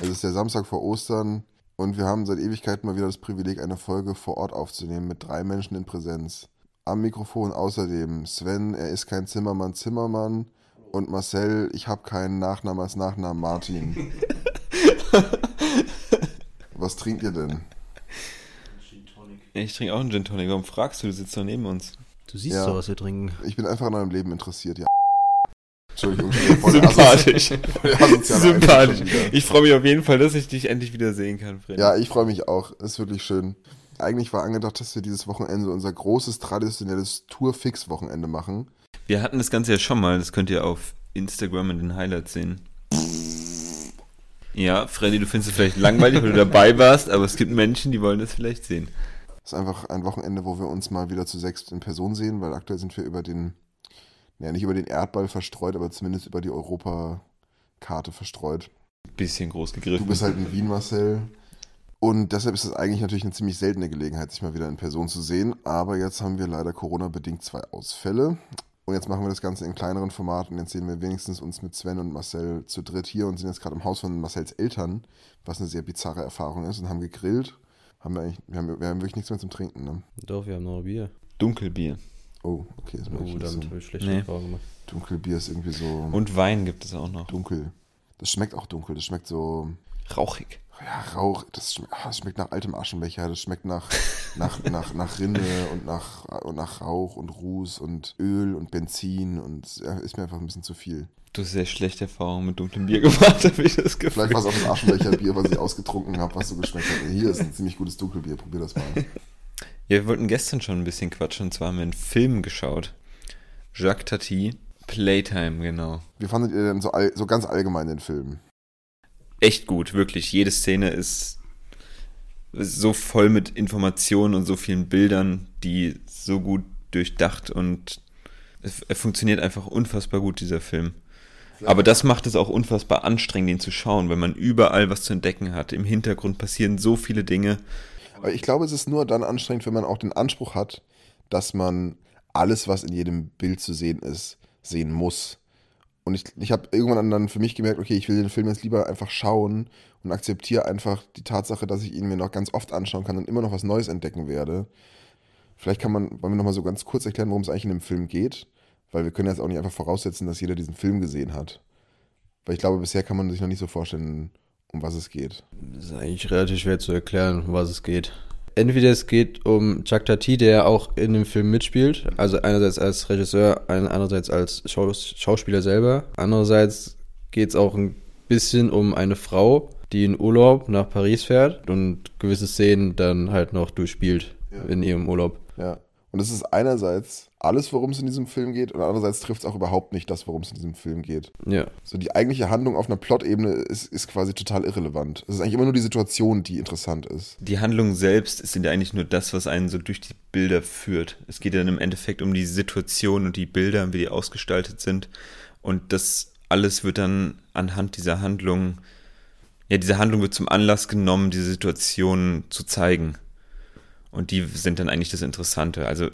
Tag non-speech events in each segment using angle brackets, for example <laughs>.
Es ist der Samstag vor Ostern und wir haben seit Ewigkeiten mal wieder das Privileg, eine Folge vor Ort aufzunehmen mit drei Menschen in Präsenz. Am Mikrofon außerdem Sven, er ist kein Zimmermann Zimmermann und Marcel, ich habe keinen Nachnamen als Nachnamen Martin. <laughs> Was trinkt ihr denn? Ich trinke auch einen Gin Tonic. Warum fragst du? Du sitzt doch neben uns. Du siehst Ja. doch, was wir trinken. Ich bin einfach an eurem Leben interessiert, ja. Entschuldigung. Sympathisch. <laughs> Sympathisch. Ich freue mich auf jeden Fall, dass ich dich endlich wieder sehen kann, Fred. Ja, ich freue mich auch. Ist wirklich schön. Eigentlich war angedacht, dass wir dieses Wochenende unser großes traditionelles Tour-Fix-Wochenende machen. Wir hatten das Ganze ja schon mal. Das könnt ihr auf Instagram in den Highlights sehen. Ja, Freddy, du findest es vielleicht langweilig, weil du dabei warst, aber es gibt Menschen, die wollen das vielleicht sehen. Das ist einfach ein Wochenende, wo wir uns mal wieder zu sechs in Person sehen, weil aktuell sind wir über den, ja nicht über den Erdball verstreut, aber zumindest über die Europakarte verstreut. Bisschen groß Du gegriffen. bist halt in Wien, Marcel. Und deshalb ist es eigentlich natürlich eine ziemlich seltene Gelegenheit, sich mal wieder in Person zu sehen. Aber jetzt haben wir leider Corona-bedingt zwei Ausfälle. Und jetzt machen wir das Ganze in kleineren Formaten. Jetzt sehen wir wenigstens uns mit Sven und Marcel zu dritt hier und sind jetzt gerade im Haus von Marcels Eltern, was eine sehr bizarre Erfahrung ist, und haben gegrillt. Haben wir, eigentlich, wir, haben, wir haben wirklich nichts mehr zum Trinken, ne? Doch, wir haben noch Bier. Dunkelbier. Oh, okay, das Oh, damit so. habe ich schlechte Nee. Erfahrungen gemacht. Dunkelbier ist irgendwie so Und Wein gibt es auch noch. dunkel. Das schmeckt auch dunkel. Das schmeckt so Rauchig. Ja, Rauch, das schmeckt, ah, das schmeckt nach altem Aschenbecher, das schmeckt nach, nach, nach, nach Rinde und nach, und nach Rauch und Ruß und Öl und Benzin und ja, ist mir einfach ein bisschen zu viel. Du hast sehr schlechte Erfahrungen mit dunklem Bier gemacht, <laughs> habe ich das Gefühl. Vielleicht war es auch das Aschenbecherbier, was ich ausgetrunken habe, was so geschmeckt hat. Hier ist ein ziemlich gutes Dunkelbier, probier das mal. Ja, wir wollten gestern schon ein bisschen quatschen, und zwar haben wir einen Film geschaut. Jacques Tati, Playtime, genau. Wie fandet ihr denn so, all, so ganz allgemein den Film? Echt gut, wirklich. Jede Szene ist so voll mit Informationen und so vielen Bildern, die so gut durchdacht und es, er funktioniert einfach unfassbar gut, dieser Film. Aber das macht es auch unfassbar anstrengend, ihn zu schauen, weil man überall was zu entdecken hat. Im Hintergrund passieren so viele Dinge. Aber ich glaube, es ist nur dann anstrengend, wenn man auch den Anspruch hat, dass man alles, was in jedem Bild zu sehen ist, sehen muss. Und ich, ich habe irgendwann dann für mich gemerkt, okay, ich will den Film jetzt lieber einfach schauen und akzeptiere einfach die Tatsache, dass ich ihn mir noch ganz oft anschauen kann und immer noch was Neues entdecken werde. Vielleicht kann man, wollen wir nochmal so ganz kurz erklären, worum es eigentlich in dem Film geht, weil wir können jetzt auch nicht einfach voraussetzen, dass jeder diesen Film gesehen hat. Weil ich glaube, bisher kann man sich noch nicht so vorstellen, um was es geht. Das ist eigentlich relativ schwer zu erklären, um was es geht. Entweder es geht um Chuck Tati, der auch in dem Film mitspielt, also einerseits als Regisseur, andererseits als Schaus Schauspieler selber. Andererseits geht es auch ein bisschen um eine Frau, die in Urlaub nach Paris fährt und gewisse Szenen dann halt noch durchspielt Ja. in ihrem Urlaub. Ja. Und es ist einerseits alles, worum es in diesem Film geht, und andererseits trifft es auch überhaupt nicht das, worum es in diesem Film geht. Ja, So die eigentliche Handlung auf einer Plot-Ebene ist, ist quasi total irrelevant. Es ist eigentlich immer nur die Situation, die interessant ist. Die Handlung selbst ist ja eigentlich nur das, was einen so durch die Bilder führt. Es geht ja dann im Endeffekt um die Situation und die Bilder, wie die ausgestaltet sind. Und das alles wird dann anhand dieser Handlung, ja, diese Handlung wird zum Anlass genommen, diese Situation zu zeigen. Und die sind dann eigentlich das Interessante. Also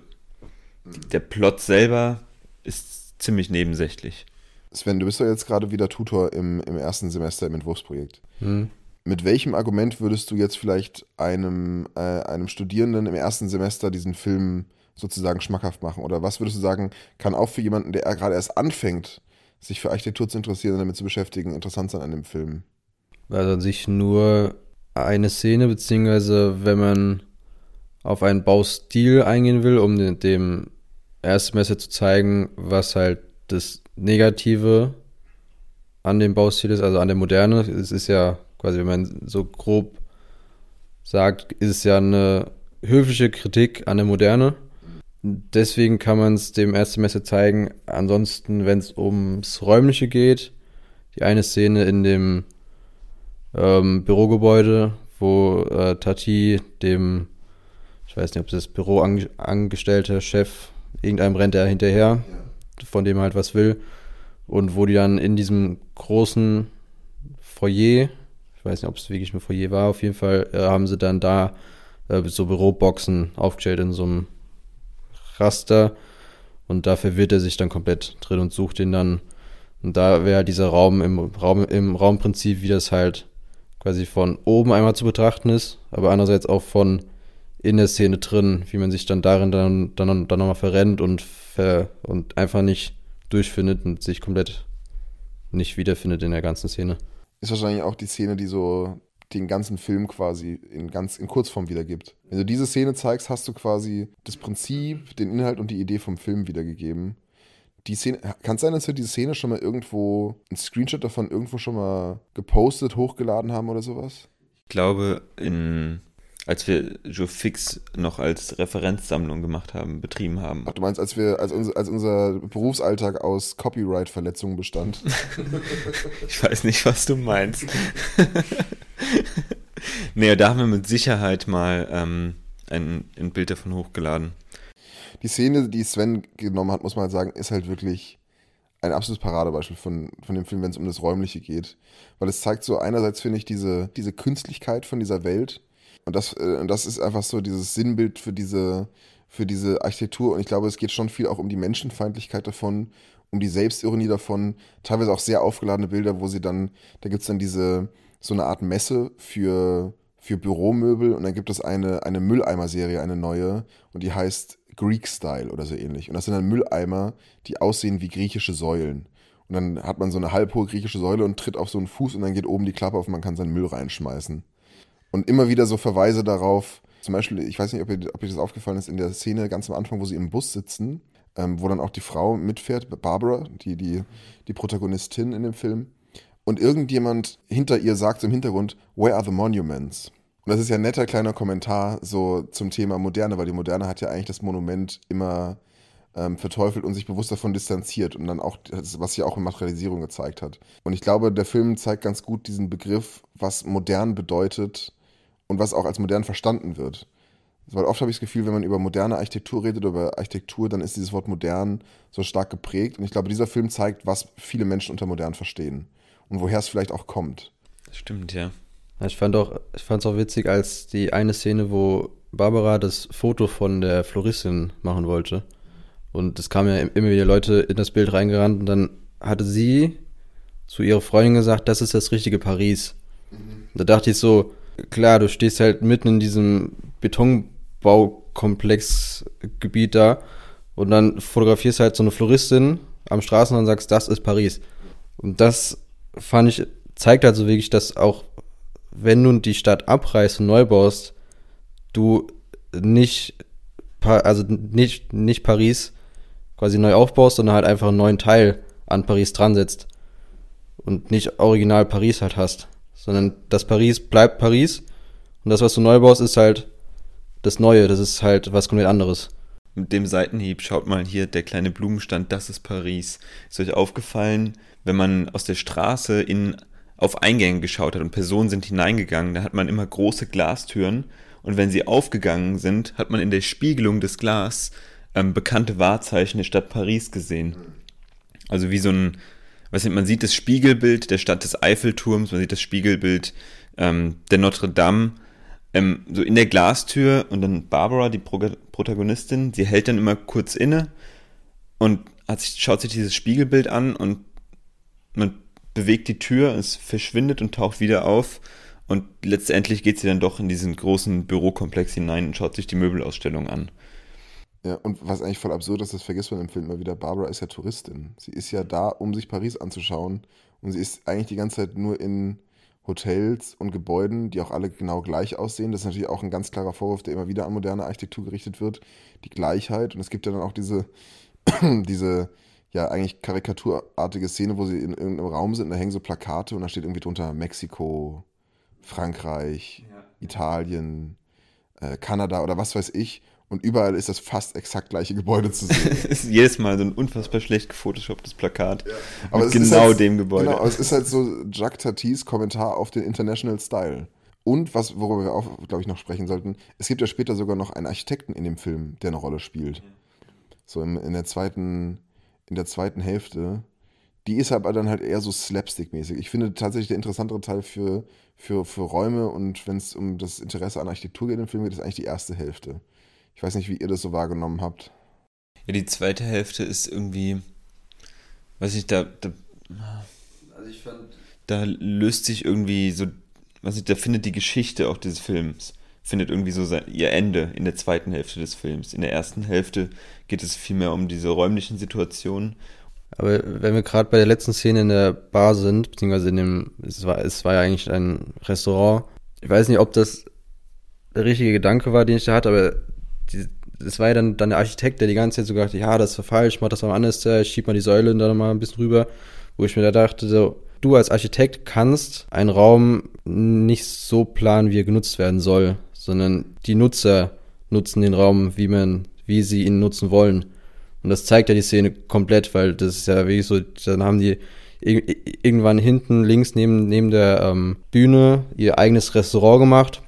der Plot selber ist ziemlich nebensächlich. Sven, du bist doch jetzt gerade wieder Tutor im, im ersten Semester im Entwurfsprojekt. hm. Mit welchem Argument würdest du jetzt vielleicht einem, äh, einem Studierenden im ersten Semester diesen Film sozusagen schmackhaft machen? Oder was würdest du sagen, kann auch für jemanden, der gerade erst anfängt, sich für Architektur zu interessieren und damit zu beschäftigen, interessant sein an dem Film? Also an sich nur eine Szene, beziehungsweise wenn man auf einen Baustil eingehen will, um dem Erstsemester zu zeigen, was halt das Negative an dem Baustil ist, also an der Moderne. Es ist ja quasi, wenn man so grob sagt, ist es ja eine höfliche Kritik an der Moderne. Deswegen kann man es dem Erstsemester zeigen. Ansonsten, wenn es ums Räumliche geht, die eine Szene in dem ähm, Bürogebäude, wo äh, Tati dem, ich weiß nicht, ob das Büroangestellte, Chef, irgendeinem rennt er hinterher, von dem er halt was will. Und wo die dann in diesem großen Foyer, ich weiß nicht, ob es wirklich ein Foyer war, auf jeden Fall äh, haben sie dann da äh, so Büroboxen aufgestellt in so einem Raster. Und da verwirrt er sich dann komplett drin und sucht ihn dann. Und da wäre dieser Raum im Raum, im Raumprinzip, wie das halt quasi von oben einmal zu betrachten ist, aber andererseits auch von in der Szene drin, wie man sich dann darin dann, dann, dann nochmal verrennt und, ver, und einfach nicht durchfindet und sich komplett nicht wiederfindet in der ganzen Szene. Ist wahrscheinlich auch die Szene, die so den ganzen Film quasi in, ganz, in Kurzform wiedergibt. Wenn du diese Szene zeigst, hast du quasi das Prinzip, den Inhalt und die Idee vom Film wiedergegeben. Die Szene, kann es sein, dass wir diese Szene schon mal irgendwo, ein Screenshot davon irgendwo schon mal gepostet, hochgeladen haben oder sowas? Ich glaube, in als wir Joe Fix noch als Referenzsammlung gemacht haben, betrieben haben. Ach, du meinst, als wir, als, unser, als unser Berufsalltag aus Copyright-Verletzungen bestand? <laughs> ich weiß nicht, was du meinst. <laughs> nee, da haben wir mit Sicherheit mal ähm, ein, ein Bild davon hochgeladen. Die Szene, die Sven genommen hat, muss man halt sagen, ist halt wirklich ein absolutes Paradebeispiel von, von dem Film, wenn es um das Räumliche geht. Weil es zeigt so einerseits, finde ich, diese, diese Künstlichkeit von dieser Welt, und das, äh, und das ist einfach so dieses Sinnbild für diese, für diese Architektur. Und ich glaube, es geht schon viel auch um die Menschenfeindlichkeit davon, um die Selbstironie davon. Teilweise auch sehr aufgeladene Bilder, wo sie dann, da gibt es dann diese, so eine Art Messe für, für Büromöbel und dann gibt es eine, eine Mülleimer-Serie, eine neue, und die heißt Greek Style oder so ähnlich. Und das sind dann Mülleimer, die aussehen wie griechische Säulen. Und dann hat man so eine halbhohe griechische Säule und tritt auf so einen Fuß und dann geht oben die Klappe auf und man kann seinen Müll reinschmeißen. Und immer wieder so Verweise darauf, zum Beispiel, ich weiß nicht, ob, ihr, ob euch das aufgefallen ist, in der Szene ganz am Anfang, wo sie im Bus sitzen, ähm, wo dann auch die Frau mitfährt, Barbara, die, die, die Protagonistin in dem Film. Und irgendjemand hinter ihr sagt im Hintergrund, Where are the monuments? Und das ist ja ein netter kleiner Kommentar so zum Thema Moderne, weil die Moderne hat ja eigentlich das Monument immer ähm, verteufelt und sich bewusst davon distanziert und dann auch, was sich auch in Materialisierung gezeigt hat. Und ich glaube, der Film zeigt ganz gut diesen Begriff, was modern bedeutet und was auch als modern verstanden wird. Weil oft habe ich das Gefühl, wenn man über moderne Architektur redet, oder über Architektur, dann ist dieses Wort modern so stark geprägt. Und ich glaube, dieser Film zeigt, was viele Menschen unter modern verstehen und woher es vielleicht auch kommt. Das stimmt, ja. Ich fand auch, ich fand es auch witzig, als die eine Szene, wo Barbara das Foto von der Floristin machen wollte. Und es kamen ja immer wieder Leute in das Bild reingerannt und dann hatte sie zu ihrer Freundin gesagt, das ist das richtige Paris. Mhm. Da dachte ich so, klar, du stehst halt mitten in diesem Betonbaukomplexgebiet da und dann fotografierst halt so eine Floristin am Straßen und sagst, das ist Paris. Und das fand ich, zeigt halt so wirklich, dass auch wenn du die Stadt abreißt und neu baust, du nicht, also nicht, nicht Paris quasi neu aufbaust, sondern halt einfach einen neuen Teil an Paris dran setzt und nicht original Paris halt hast sondern das Paris bleibt Paris und das, was du neu baust, ist halt das Neue, das ist halt was komplett anderes. Mit dem Seitenhieb, schaut mal hier, der kleine Blumenstand, das ist Paris. Ist euch aufgefallen, wenn man aus der Straße in, auf Eingänge geschaut hat und Personen sind hineingegangen, da hat man immer große Glastüren und wenn sie aufgegangen sind, hat man in der Spiegelung des Glas ähm, bekannte Wahrzeichen der Stadt Paris gesehen. Also wie so ein, weiß man sieht das Spiegelbild der Stadt des Eiffelturms, man sieht das Spiegelbild ähm, der Notre Dame, ähm, so in der Glastür und dann Barbara, die Pro Protagonistin, sie hält dann immer kurz inne und sich, schaut sich dieses Spiegelbild an und man bewegt die Tür, es verschwindet und taucht wieder auf und letztendlich geht sie dann doch in diesen großen Bürokomplex hinein und schaut sich die Möbelausstellung an. Ja, und was eigentlich voll absurd ist, das vergisst man im Film immer wieder, Barbara ist ja Touristin. Sie ist ja da, um sich Paris anzuschauen. Und sie ist eigentlich die ganze Zeit nur in Hotels und Gebäuden, die auch alle genau gleich aussehen. Das ist natürlich auch ein ganz klarer Vorwurf, der immer wieder an moderne Architektur gerichtet wird. Die Gleichheit. Und es gibt ja dann auch diese, <clears throat> diese ja eigentlich karikaturartige Szene, wo sie in irgendeinem Raum sind und da hängen so Plakate und da steht irgendwie drunter Mexiko, Frankreich, ja. Italien, äh, Kanada oder was weiß ich. Und überall ist das fast exakt gleiche Gebäude zu sehen. es <laughs> ist jedes Mal so ein unfassbar schlecht gefotoshopptes Plakat. Ja. Aber mit genau halt, dem Gebäude. Genau, aber es ist halt so Jacques Tatis Kommentar auf den International Style. Und was, worüber wir auch, glaube ich, noch sprechen sollten, es gibt ja später sogar noch einen Architekten in dem Film, der eine Rolle spielt. So in, in der zweiten, in der zweiten Hälfte. Die ist aber dann halt eher so slapstick-mäßig. Ich finde tatsächlich der interessantere Teil für, für, für Räume und wenn es um das Interesse an Architektur geht im Film geht, ist eigentlich die erste Hälfte. Ich weiß nicht, wie ihr das so wahrgenommen habt. Ja, die zweite Hälfte ist irgendwie, weiß ich, da, da, also ich fand, da löst sich irgendwie so was ich, da findet die Geschichte auch dieses Films, findet irgendwie so sein, ihr Ende in der zweiten Hälfte des Films. In der ersten Hälfte geht es vielmehr um diese räumlichen Situationen. Aber wenn wir gerade bei der letzten Szene in der Bar sind, beziehungsweise in dem, es war, es war ja eigentlich ein Restaurant. Ich weiß nicht, ob das der richtige Gedanke war, den ich da hatte, aber das war ja dann, dann der Architekt, der die ganze Zeit so gesagt hat, ja, das ist falsch, mach das mal anders, ich schieb mal die Säule da mal ein bisschen rüber, wo ich mir da dachte, so, du als Architekt kannst einen Raum nicht so planen, wie er genutzt werden soll, sondern die Nutzer nutzen den Raum, wie man, wie sie ihn nutzen wollen. Und das zeigt ja die Szene komplett, weil das ist ja wirklich so, dann haben die irgendwann hinten links neben, neben der ähm, Bühne ihr eigenes Restaurant gemacht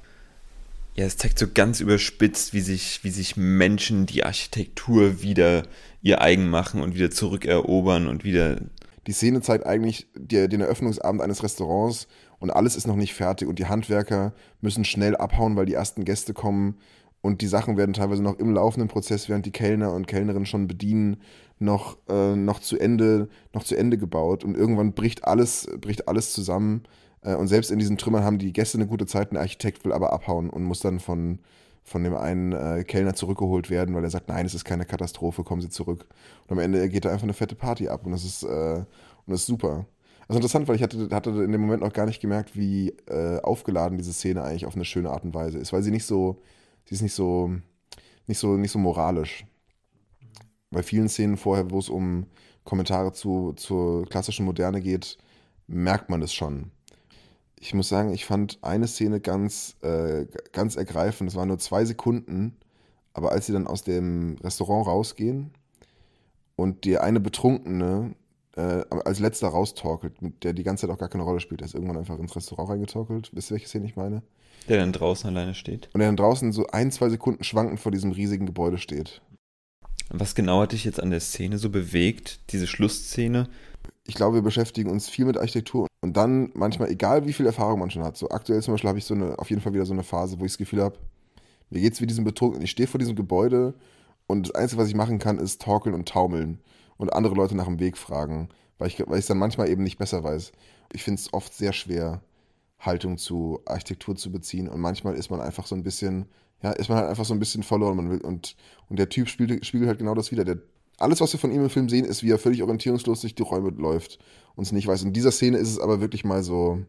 ja, es zeigt so ganz überspitzt, wie sich, wie sich Menschen die Architektur wieder ihr eigen machen und wieder zurückerobern und wieder. Die Szene zeigt eigentlich die, den Eröffnungsabend eines Restaurants und alles ist noch nicht fertig und die Handwerker müssen schnell abhauen, weil die ersten Gäste kommen und die Sachen werden teilweise noch im laufenden Prozess, während die Kellner und Kellnerinnen schon bedienen, noch, äh, noch, zu Ende, noch zu Ende gebaut und irgendwann bricht alles, bricht alles zusammen äh, und selbst in diesen Trümmern haben die Gäste eine gute Zeit, ein Architekt will aber abhauen und muss dann von, von dem einen äh, Kellner zurückgeholt werden, weil er sagt, nein, es ist keine Katastrophe, kommen Sie zurück. Und am Ende geht da einfach eine fette Party ab und das ist, äh, und das ist super. Also interessant, weil ich hatte, hatte in dem Moment noch gar nicht gemerkt, wie äh, aufgeladen diese Szene eigentlich auf eine schöne Art und Weise ist, weil sie nicht so, sie ist nicht so, nicht so, nicht so moralisch. Bei vielen Szenen vorher, wo es um Kommentare zu, zur klassischen Moderne geht, merkt man das schon ich muss sagen, ich fand eine Szene ganz, äh, ganz ergreifend. Es waren nur zwei Sekunden, aber als sie dann aus dem Restaurant rausgehen und die eine Betrunkene äh, als letzter raustorkelt, mit der die ganze Zeit auch gar keine Rolle spielt, der ist irgendwann einfach ins Restaurant reingetorkelt. Wisst ihr, welche Szene ich meine? Der dann draußen alleine steht. Und der dann draußen so ein, zwei Sekunden schwankend vor diesem riesigen Gebäude steht. Was genau hat dich jetzt an der Szene so bewegt, diese Schlussszene? Ich glaube, wir beschäftigen uns viel mit Architektur und dann manchmal, egal wie viel Erfahrung man schon hat, so aktuell zum Beispiel habe ich so eine, auf jeden Fall wieder so eine Phase, wo ich das Gefühl habe, mir geht es wie diesem Betrunkenen. Ich stehe vor diesem Gebäude und das Einzige, was ich machen kann, ist torkeln und taumeln und andere Leute nach dem Weg fragen, weil ich es dann manchmal eben nicht besser weiß. Ich finde es oft sehr schwer, Haltung zu Architektur zu beziehen und manchmal ist man einfach so ein bisschen, ja, ist man halt einfach so ein bisschen verloren. Man will, und, und der Typ spiegelt, spiegelt halt genau das wieder. Der alles, was wir von ihm im Film sehen, ist, wie er völlig orientierungslos durch die Räume läuft und es nicht weiß. In dieser Szene ist es aber wirklich mal so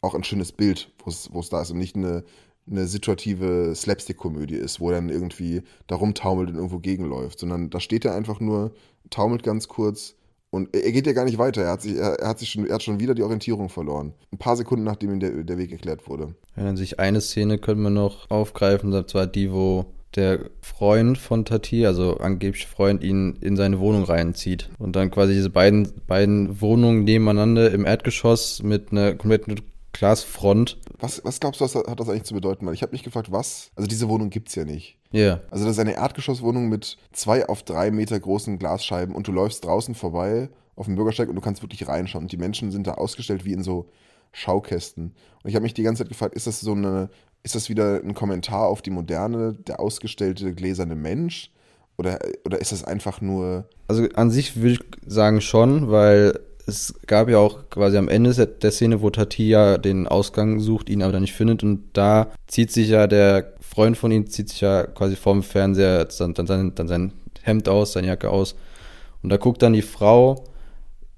auch ein schönes Bild, wo es da ist und nicht eine, eine situative Slapstick-Komödie ist, wo er dann irgendwie da rumtaumelt und irgendwo gegenläuft, sondern da steht er einfach nur, taumelt ganz kurz und er geht ja gar nicht weiter. Er hat, sich, er, hat sich schon, er hat schon wieder die Orientierung verloren. Ein paar Sekunden, nachdem ihm der, der Weg erklärt wurde. Wenn an sich eine Szene können wir noch aufgreifen, und zwar die, wo der Freund von Tati, also angeblich Freund, ihn in seine Wohnung reinzieht. Und dann quasi diese beiden, beiden Wohnungen nebeneinander im Erdgeschoss mit einer kompletten Glasfront. Was, was glaubst du, was hat das eigentlich zu bedeuten? Weil ich habe mich gefragt, was? Also diese Wohnung gibt es ja nicht. Ja. Yeah. Also das ist eine Erdgeschosswohnung mit zwei auf drei Meter großen Glasscheiben und du läufst draußen vorbei auf dem Bürgersteig und du kannst wirklich reinschauen. Und die Menschen sind da ausgestellt wie in so Schaukästen. Und ich habe mich die ganze Zeit gefragt, ist das so eine ist das wieder ein Kommentar auf die Moderne, der ausgestellte gläserne Mensch? Oder, oder ist das einfach nur. Also an sich würde ich sagen schon, weil es gab ja auch quasi am Ende der Szene, wo Tatia den Ausgang sucht, ihn aber dann nicht findet. Und da zieht sich ja der Freund von ihm, zieht sich ja quasi vorm Fernseher dann, dann, sein, dann sein Hemd aus, seine Jacke aus. Und da guckt dann die Frau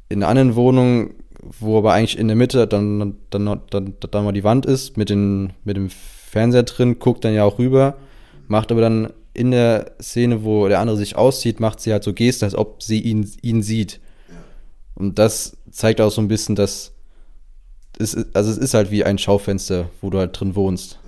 in einer anderen Wohnung wo aber eigentlich in der Mitte dann, dann, dann, dann, dann mal die Wand ist mit, den, mit dem Fernseher drin, guckt dann ja auch rüber, macht aber dann in der Szene, wo der andere sich auszieht, macht sie halt so Gesten, als ob sie ihn, ihn sieht. Und das zeigt auch so ein bisschen, dass es, also es ist halt wie ein Schaufenster, wo du halt drin wohnst.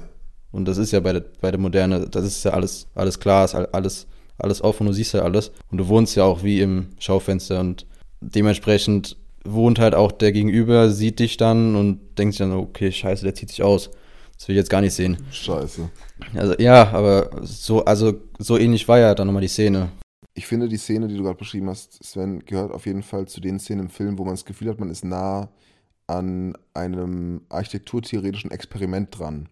Und das ist ja bei der, bei der Moderne, das ist ja alles, alles klar, ist alles, alles offen, du siehst ja alles. Und du wohnst ja auch wie im Schaufenster und dementsprechend wohnt halt auch der Gegenüber, sieht dich dann und denkt sich dann, okay, scheiße, der zieht sich aus. Das will ich jetzt gar nicht sehen. Scheiße. Also ja, aber so, also so ähnlich war ja dann nochmal die Szene. Ich finde, die Szene, die du gerade beschrieben hast, Sven, gehört auf jeden Fall zu den Szenen im Film, wo man das Gefühl hat, man ist nah an einem architekturtheoretischen Experiment dran.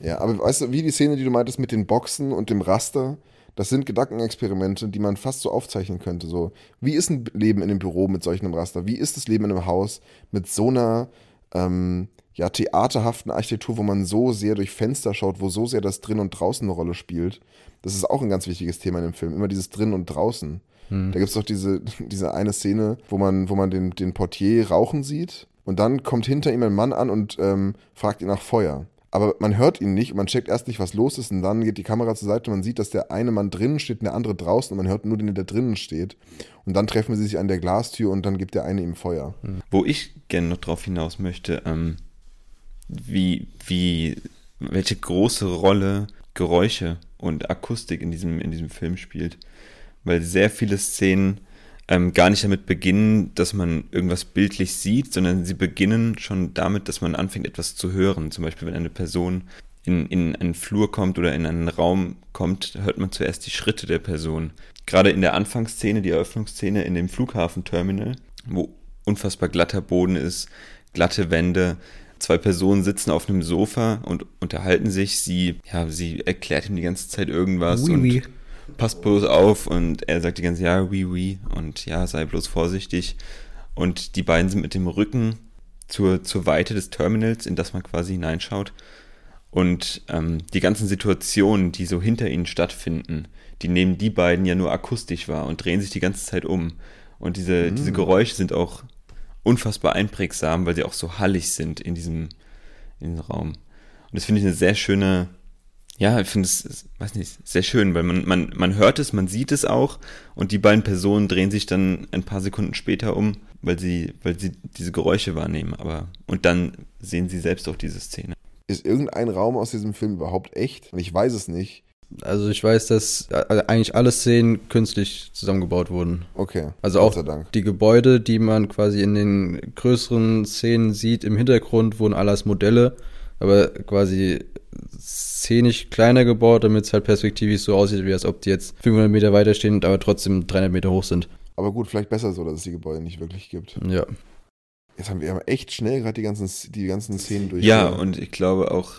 Ja, aber weißt du, wie die Szene, die du meintest mit den Boxen und dem Raster, das sind Gedankenexperimente, die man fast so aufzeichnen könnte. So, wie ist ein Leben in einem Büro mit solch einem Raster? Wie ist das Leben in einem Haus mit so einer, ähm, ja, theaterhaften Architektur, wo man so sehr durch Fenster schaut, wo so sehr das Drin und Draußen eine Rolle spielt. Das ist auch ein ganz wichtiges Thema in dem Film. Immer dieses Drin und Draußen. Hm. Da gibt es doch diese, <laughs> diese eine Szene, wo man, wo man den, den Portier rauchen sieht und dann kommt hinter ihm ein Mann an und ähm, fragt ihn nach Feuer. Aber man hört ihn nicht und man checkt erst nicht, was los ist und dann geht die Kamera zur Seite und man sieht, dass der eine Mann drinnen steht und der andere draußen und man hört nur den, der drinnen steht. Und dann treffen sie sich an der Glastür und dann gibt der eine ihm Feuer. Wo ich gerne noch drauf hinaus möchte, ähm, wie, wie, welche große Rolle Geräusche und Akustik in diesem, in diesem Film spielt. Weil sehr viele Szenen ähm, gar nicht damit beginnen, dass man irgendwas bildlich sieht, sondern sie beginnen schon damit, dass man anfängt, etwas zu hören. Zum Beispiel, wenn eine Person in, in einen Flur kommt oder in einen Raum kommt, hört man zuerst die Schritte der Person. Gerade in der Anfangsszene, die Eröffnungsszene in dem Flughafenterminal, wo unfassbar glatter Boden ist, glatte Wände, zwei Personen sitzen auf einem Sofa und unterhalten sich. Sie, ja, sie erklärt ihm die ganze Zeit irgendwas Oui, und oui. passt bloß auf und er sagt die ganze Zeit, ja, oui, oui und ja, sei bloß vorsichtig. Und die beiden sind mit dem Rücken zur, zur Weite des Terminals, in das man quasi hineinschaut. Und ähm, die ganzen Situationen, die so hinter ihnen stattfinden, die nehmen die beiden ja nur akustisch wahr und drehen sich die ganze Zeit um. Und diese, diese Geräusche sind auch unfassbar einprägsam, weil sie auch so hallig sind in diesem, in diesem Raum. Und das finde ich eine sehr schöne, ja, ich finde es, weiß nicht, sehr schön, weil man, man, man hört es, man sieht es auch und die beiden Personen drehen sich dann ein paar Sekunden später um, weil sie, weil sie diese Geräusche wahrnehmen, aber, und dann sehen sie selbst auch diese Szene. Ist irgendein Raum aus diesem Film überhaupt echt? Ich weiß es nicht. Also ich weiß, dass äh, eigentlich alle Szenen künstlich zusammengebaut wurden. Okay. Also auch die Gebäude, die man quasi in den größeren Szenen sieht, im Hintergrund wurden alles Modelle, aber quasi szenisch kleiner gebaut, damit es halt perspektivisch so aussieht, wie als ob die jetzt 500 Meter weiter stehen, aber trotzdem 300 Meter hoch sind. Aber gut, vielleicht besser so, dass es die Gebäude nicht wirklich gibt. Ja. Jetzt haben wir aber echt schnell gerade die ganzen, die ganzen Szenen durch. Ja, und ich glaube auch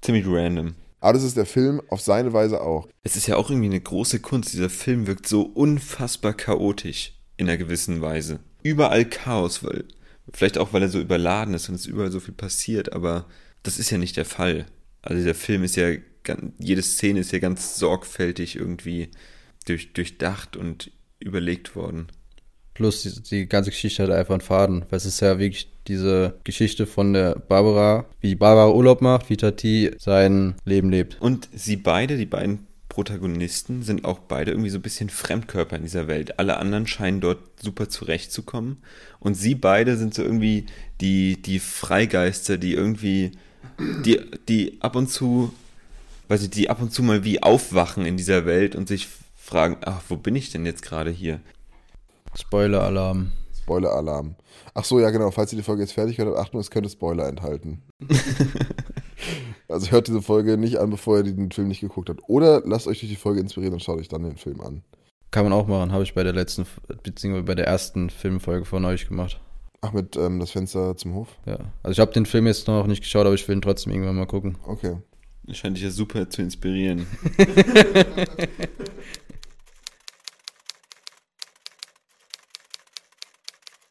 ziemlich random. Aber das ist der Film auf seine Weise auch. Es ist ja auch irgendwie eine große Kunst. Dieser Film wirkt so unfassbar chaotisch in einer gewissen Weise. Überall Chaos, weil vielleicht auch, weil er so überladen ist und es überall so viel passiert, aber das ist ja nicht der Fall. Also dieser Film ist ja, jede Szene ist ja ganz sorgfältig irgendwie durch, durchdacht und überlegt worden. Plus die, die ganze Geschichte hat einfach einen Faden, weil es ist ja wirklich diese Geschichte von der Barbara, wie Barbara Urlaub macht, wie Tati sein Leben lebt. Und sie beide, die beiden Protagonisten, sind auch beide irgendwie so ein bisschen Fremdkörper in dieser Welt. Alle anderen scheinen dort super zurechtzukommen. Und sie beide sind so irgendwie die, die Freigeister, die irgendwie, die, die ab und zu, weiß ich, die ab und zu mal wie aufwachen in dieser Welt und sich fragen, ach, wo bin ich denn jetzt gerade hier? Spoiler-Alarm. Spoiler-Alarm. Ach so, ja genau, falls ihr die Folge jetzt fertig hört, Achtung, es könnte Spoiler enthalten. <laughs> also hört diese Folge nicht an, bevor ihr den Film nicht geguckt habt. Oder lasst euch durch die Folge inspirieren und schaut euch dann den Film an. Kann man auch machen, habe ich bei der letzten, beziehungsweise bei der ersten Filmfolge von euch gemacht. Ach, mit ähm, das Fenster zum Hof? Ja. Also ich habe den Film jetzt noch nicht geschaut, aber ich will ihn trotzdem irgendwann mal gucken. Okay. Das scheint dich ja super zu inspirieren. <laughs> <laughs>